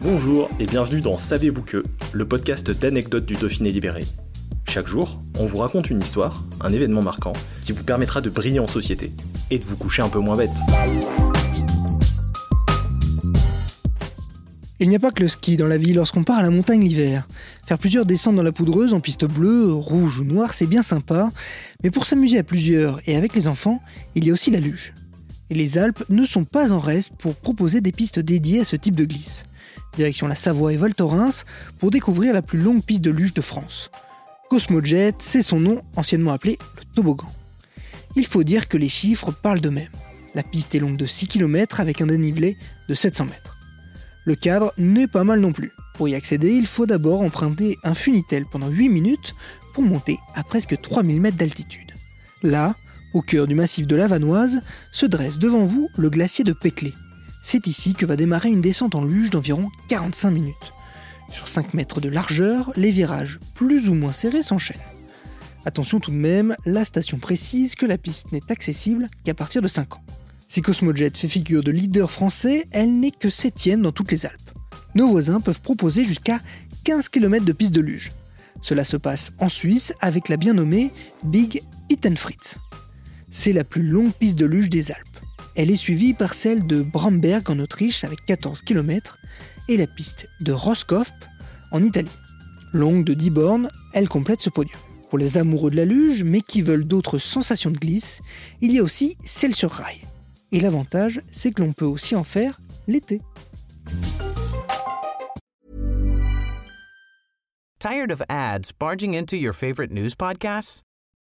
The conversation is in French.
Bonjour et bienvenue dans Savez-vous que, le podcast d'anecdotes du Dauphiné libéré. Chaque jour, on vous raconte une histoire, un événement marquant, qui vous permettra de briller en société et de vous coucher un peu moins bête. Il n'y a pas que le ski dans la vie lorsqu'on part à la montagne l'hiver. Faire plusieurs descentes dans la poudreuse en piste bleue, rouge ou noire, c'est bien sympa, mais pour s'amuser à plusieurs et avec les enfants, il y a aussi la luge. Les Alpes ne sont pas en reste pour proposer des pistes dédiées à ce type de glisse. Direction la Savoie et Val Thorens pour découvrir la plus longue piste de luge de France. Cosmojet, c'est son nom, anciennement appelé le toboggan. Il faut dire que les chiffres parlent d'eux-mêmes. La piste est longue de 6 km avec un dénivelé de 700 mètres. Le cadre n'est pas mal non plus. Pour y accéder, il faut d'abord emprunter un funitel pendant 8 minutes pour monter à presque 3000 mètres d'altitude. Là, au cœur du massif de la Vanoise, se dresse devant vous le glacier de Péclé. C'est ici que va démarrer une descente en luge d'environ 45 minutes. Sur 5 mètres de largeur, les virages plus ou moins serrés s'enchaînent. Attention tout de même, la station précise que la piste n'est accessible qu'à partir de 5 ans. Si Cosmojet fait figure de leader français, elle n'est que septième dans toutes les Alpes. Nos voisins peuvent proposer jusqu'à 15 km de piste de luge. Cela se passe en Suisse avec la bien nommée Big Pittenfritz. C'est la plus longue piste de luge des Alpes. Elle est suivie par celle de Bramberg en Autriche avec 14 km et la piste de Roscoff en Italie. Longue de 10 bornes, elle complète ce podium. Pour les amoureux de la luge, mais qui veulent d'autres sensations de glisse, il y a aussi celle sur rail. Et l'avantage, c'est que l'on peut aussi en faire l'été. Tired of ads barging into your favorite news podcasts?